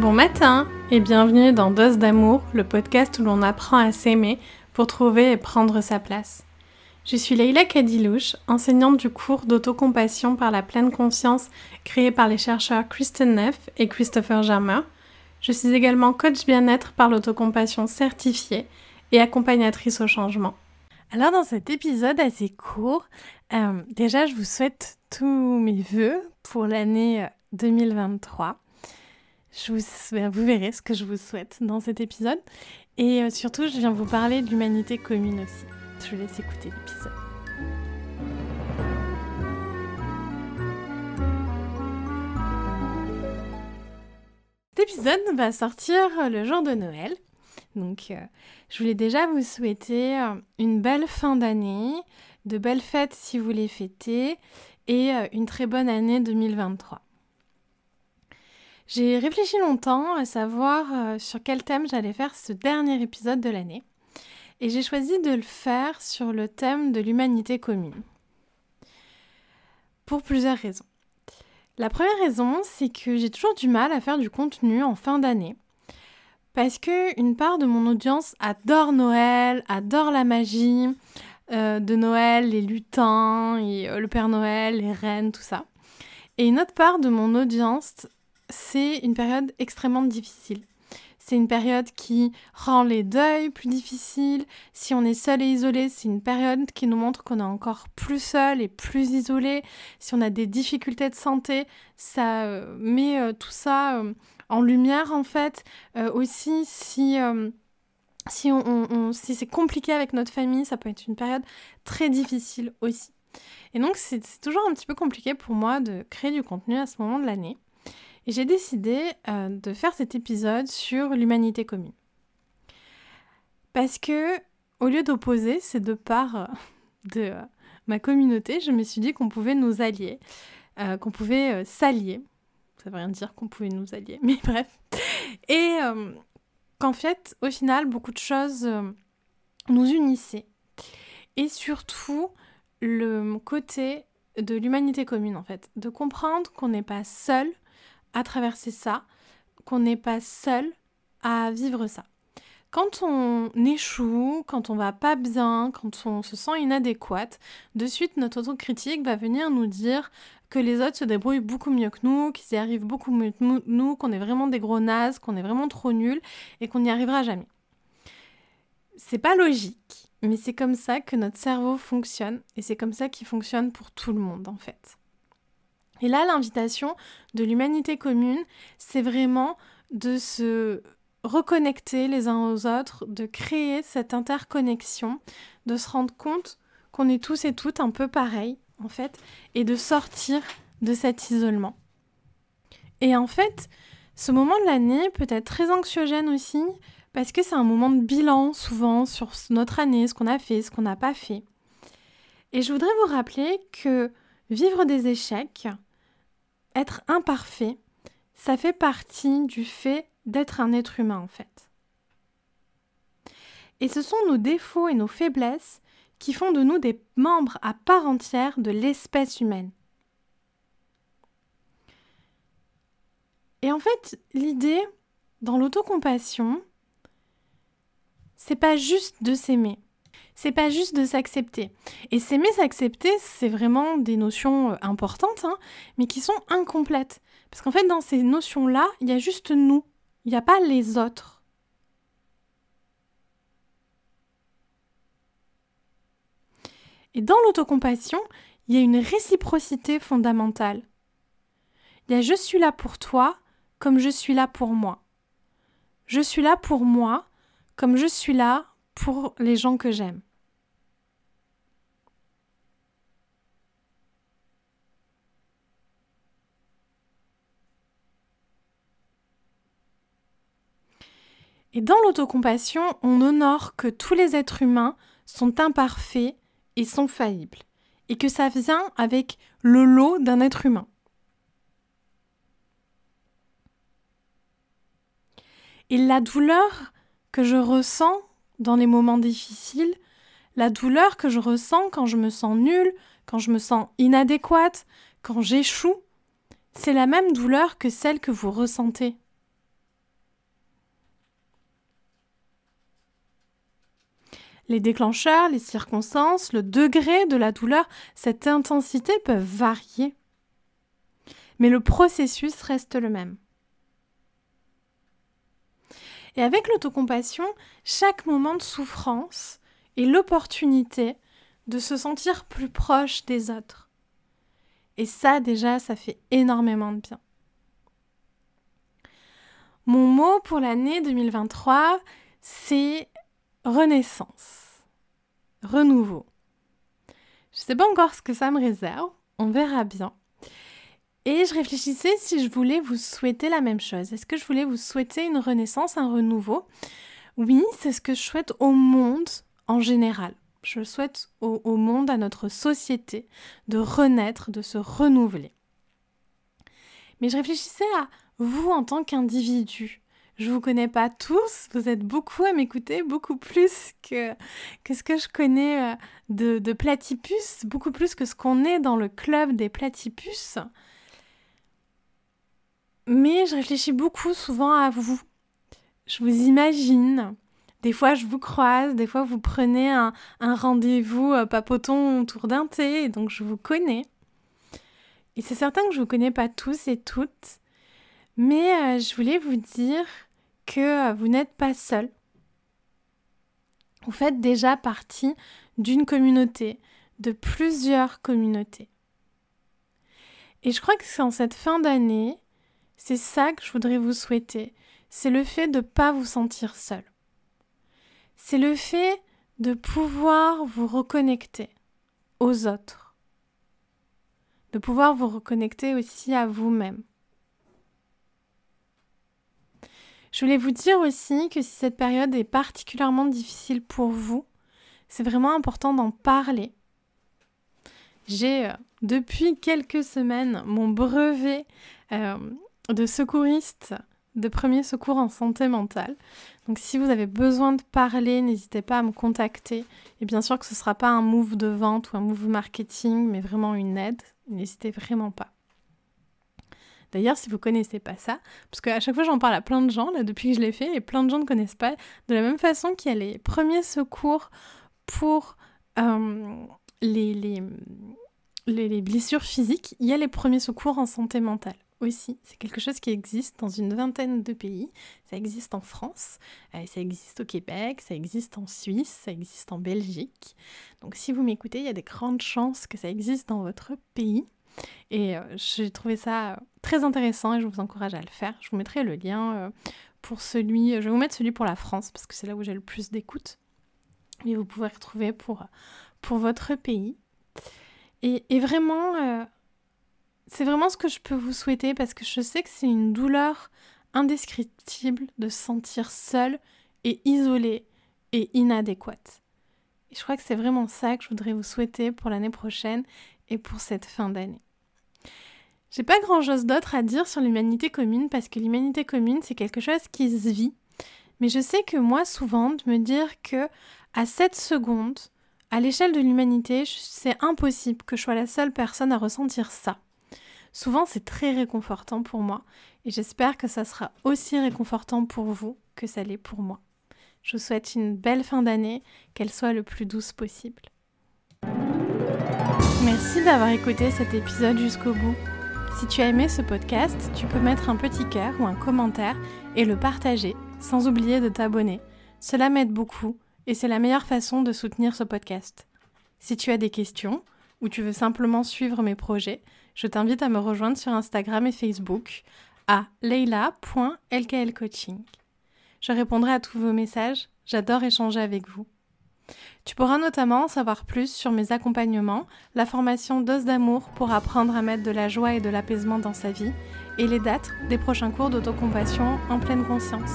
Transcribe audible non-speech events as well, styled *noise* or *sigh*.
Bon matin et bienvenue dans Dose d'amour, le podcast où l'on apprend à s'aimer pour trouver et prendre sa place. Je suis Leila Kadilouche, enseignante du cours d'autocompassion par la pleine conscience créé par les chercheurs Kristen Neff et Christopher Germer. Je suis également coach bien-être par l'autocompassion certifiée et accompagnatrice au changement. Alors dans cet épisode assez court, euh, déjà je vous souhaite tous mes voeux pour l'année 2023. Je vous, ben, vous verrez ce que je vous souhaite dans cet épisode. Et euh, surtout, je viens vous parler de l'humanité commune aussi. Je vous laisse écouter l'épisode. Cet épisode va sortir le jour de Noël. Donc, euh, je voulais déjà vous souhaiter euh, une belle fin d'année, de belles fêtes si vous les fêtez, et une très bonne année 2023. J'ai réfléchi longtemps à savoir euh, sur quel thème j'allais faire ce dernier épisode de l'année. Et j'ai choisi de le faire sur le thème de l'humanité commune. Pour plusieurs raisons. La première raison, c'est que j'ai toujours du mal à faire du contenu en fin d'année. Parce que une part de mon audience adore Noël, adore la magie euh, de Noël, les lutins, euh, le Père Noël, les reines, tout ça. Et une autre part de mon audience c'est une période extrêmement difficile. C'est une période qui rend les deuils plus difficiles. Si on est seul et isolé, c'est une période qui nous montre qu'on est encore plus seul et plus isolé. Si on a des difficultés de santé, ça euh, met euh, tout ça euh, en lumière en fait. aussi, si si, on, si c'est compliqué avec notre famille, ça peut être une période très difficile aussi. Et donc, c'est toujours un petit peu compliqué pour moi de créer du contenu à ce moment de l'année. J'ai décidé euh, de faire cet épisode sur l'humanité commune. Parce que, au lieu d'opposer ces deux parts euh, *laughs* de euh, ma communauté, je me suis dit qu'on pouvait nous allier, qu'on pouvait s'allier. Ça veut rien dire qu'on pouvait nous allier, *laughs* mais bref. Et qu'en fait, au final, beaucoup de choses nous unissaient. Et surtout, le côté de l'humanité commune, en fait. De comprendre qu'on n'est pas seul à traverser ça, qu'on n'est pas seul à vivre ça. Quand on échoue, quand on va pas bien, quand on se sent inadéquate, de suite notre autocritique va venir nous dire que les autres se débrouillent beaucoup mieux que nous, qu'ils y arrivent beaucoup mieux que nous, qu'on est vraiment des gros nazes, qu'on est vraiment trop nuls et qu'on n'y arrivera jamais. C'est pas logique, mais c'est comme ça que notre cerveau fonctionne et c'est comme ça qu'il fonctionne pour tout le monde en fait. Et là, l'invitation de l'humanité commune, c'est vraiment de se reconnecter les uns aux autres, de créer cette interconnexion, de se rendre compte qu'on est tous et toutes un peu pareils, en fait, et de sortir de cet isolement. Et en fait, ce moment de l'année peut être très anxiogène aussi, parce que c'est un moment de bilan souvent sur notre année, ce qu'on a fait, ce qu'on n'a pas fait. Et je voudrais vous rappeler que vivre des échecs, être imparfait, ça fait partie du fait d'être un être humain en fait. Et ce sont nos défauts et nos faiblesses qui font de nous des membres à part entière de l'espèce humaine. Et en fait, l'idée dans l'autocompassion, c'est pas juste de s'aimer c'est pas juste de s'accepter. Et s'aimer, s'accepter, c'est vraiment des notions euh, importantes, hein, mais qui sont incomplètes. Parce qu'en fait, dans ces notions-là, il y a juste nous. Il n'y a pas les autres. Et dans l'autocompassion, il y a une réciprocité fondamentale. Il y a je suis là pour toi comme je suis là pour moi. Je suis là pour moi comme je suis là pour les gens que j'aime. Et dans l'autocompassion, on honore que tous les êtres humains sont imparfaits et sont faillibles, et que ça vient avec le lot d'un être humain. Et la douleur que je ressens dans les moments difficiles, la douleur que je ressens quand je me sens nulle, quand je me sens inadéquate, quand j'échoue, c'est la même douleur que celle que vous ressentez. Les déclencheurs, les circonstances, le degré de la douleur, cette intensité peuvent varier. Mais le processus reste le même. Et avec l'autocompassion, chaque moment de souffrance est l'opportunité de se sentir plus proche des autres. Et ça, déjà, ça fait énormément de bien. Mon mot pour l'année 2023, c'est renaissance, renouveau. Je ne sais pas encore ce que ça me réserve, on verra bien. Et je réfléchissais si je voulais vous souhaiter la même chose. Est-ce que je voulais vous souhaiter une renaissance, un renouveau? Oui, c'est ce que je souhaite au monde en général. Je souhaite au, monde, à notre société, de renaître, de se renouveler. Mais je réfléchissais à vous en tant qu'individu. Je vous connais pas tous, vous êtes beaucoup à m'écouter, beaucoup plus que, que ce que je connais euh, de platypus, beaucoup plus que ce qu'on est dans le club des platypus. Mais je réfléchis beaucoup souvent à vous. Je vous imagine. Des fois, je vous croise, des fois, vous prenez un, rendez-vous euh, papoton autour d'un thé, donc je vous connais. Et c'est certain que je ne vous connais pas tous et toutes, mais euh, je voulais vous dire que euh, vous n'êtes pas seul. Vous faites déjà partie d'une communauté, de plusieurs communautés. Et je crois que c'est en cette fin d'année, c'est ça que je voudrais vous souhaiter. C'est le fait de ne pas vous sentir seul. C'est le fait de pouvoir vous reconnecter aux autres. De pouvoir vous reconnecter aussi à vous-même. Je voulais vous dire aussi que si cette période est particulièrement difficile pour vous, c'est vraiment important d'en parler. J'ai euh, depuis quelques semaines mon brevet euh, de secouriste de premier secours en santé mentale. Donc si vous avez besoin de parler, n'hésitez pas à me contacter. Et bien sûr que ce ne sera pas un move de vente ou un move marketing, mais vraiment une aide. N'hésitez vraiment pas. D'ailleurs, si vous ne connaissez pas ça, parce qu'à chaque fois j'en parle à plein de gens, là, depuis que je l'ai fait, et plein de gens ne connaissent pas, de la même façon qu'il y a les premiers secours pour euh, les blessures physiques, il y a les premiers secours en santé mentale aussi. C'est quelque chose qui existe dans une vingtaine de pays. Ça existe en France, euh, ça existe au Québec, ça existe en Suisse, ça existe en Belgique. Donc si vous m'écoutez, il y a des grandes chances que ça existe dans votre pays. Et euh, j'ai trouvé ça très intéressant et je vous encourage à le faire. Je vous mettrai le lien euh, pour celui, je vais vous mettre celui pour la France parce que c'est là où j'ai le plus d'écoute. Mais vous pouvez retrouver pour, pour votre pays. Et vraiment, c'est vraiment ce que je peux vous souhaiter parce que je sais que c'est une douleur indescriptible de se sentir seule et isolée et inadéquate. Et je crois que c'est vraiment ça que je voudrais vous souhaiter pour l'année prochaine et pour cette fin d'année. J'ai pas grand chose d'autre à dire sur l'humanité commune parce que l'humanité commune c'est quelque chose qui se vit. Mais je sais que moi souvent de me dire que à cette seconde, à l'échelle de l'humanité, c'est impossible que je sois la seule personne à ressentir ça. Souvent, c'est très réconfortant pour moi et j'espère que ça sera aussi réconfortant pour vous que ça l'est pour moi. Je vous souhaite une belle fin d'année, qu'elle soit le plus douce possible. Merci d'avoir écouté cet épisode jusqu'au bout. Si tu as aimé ce podcast, tu peux mettre un petit cœur ou un commentaire et le partager, sans oublier de t'abonner. Cela m'aide beaucoup et c'est la meilleure façon de soutenir ce podcast. Si tu as des questions ou tu veux simplement suivre mes projets, je t'invite à me rejoindre sur Instagram et Facebook à leila.lklcoaching. Je répondrai à tous vos messages, j'adore échanger avec vous. Tu pourras notamment en savoir plus sur mes accompagnements, la formation Dose d'amour pour apprendre à mettre de la joie et de l'apaisement dans sa vie, et les dates des prochains cours d'autocompassion en pleine conscience.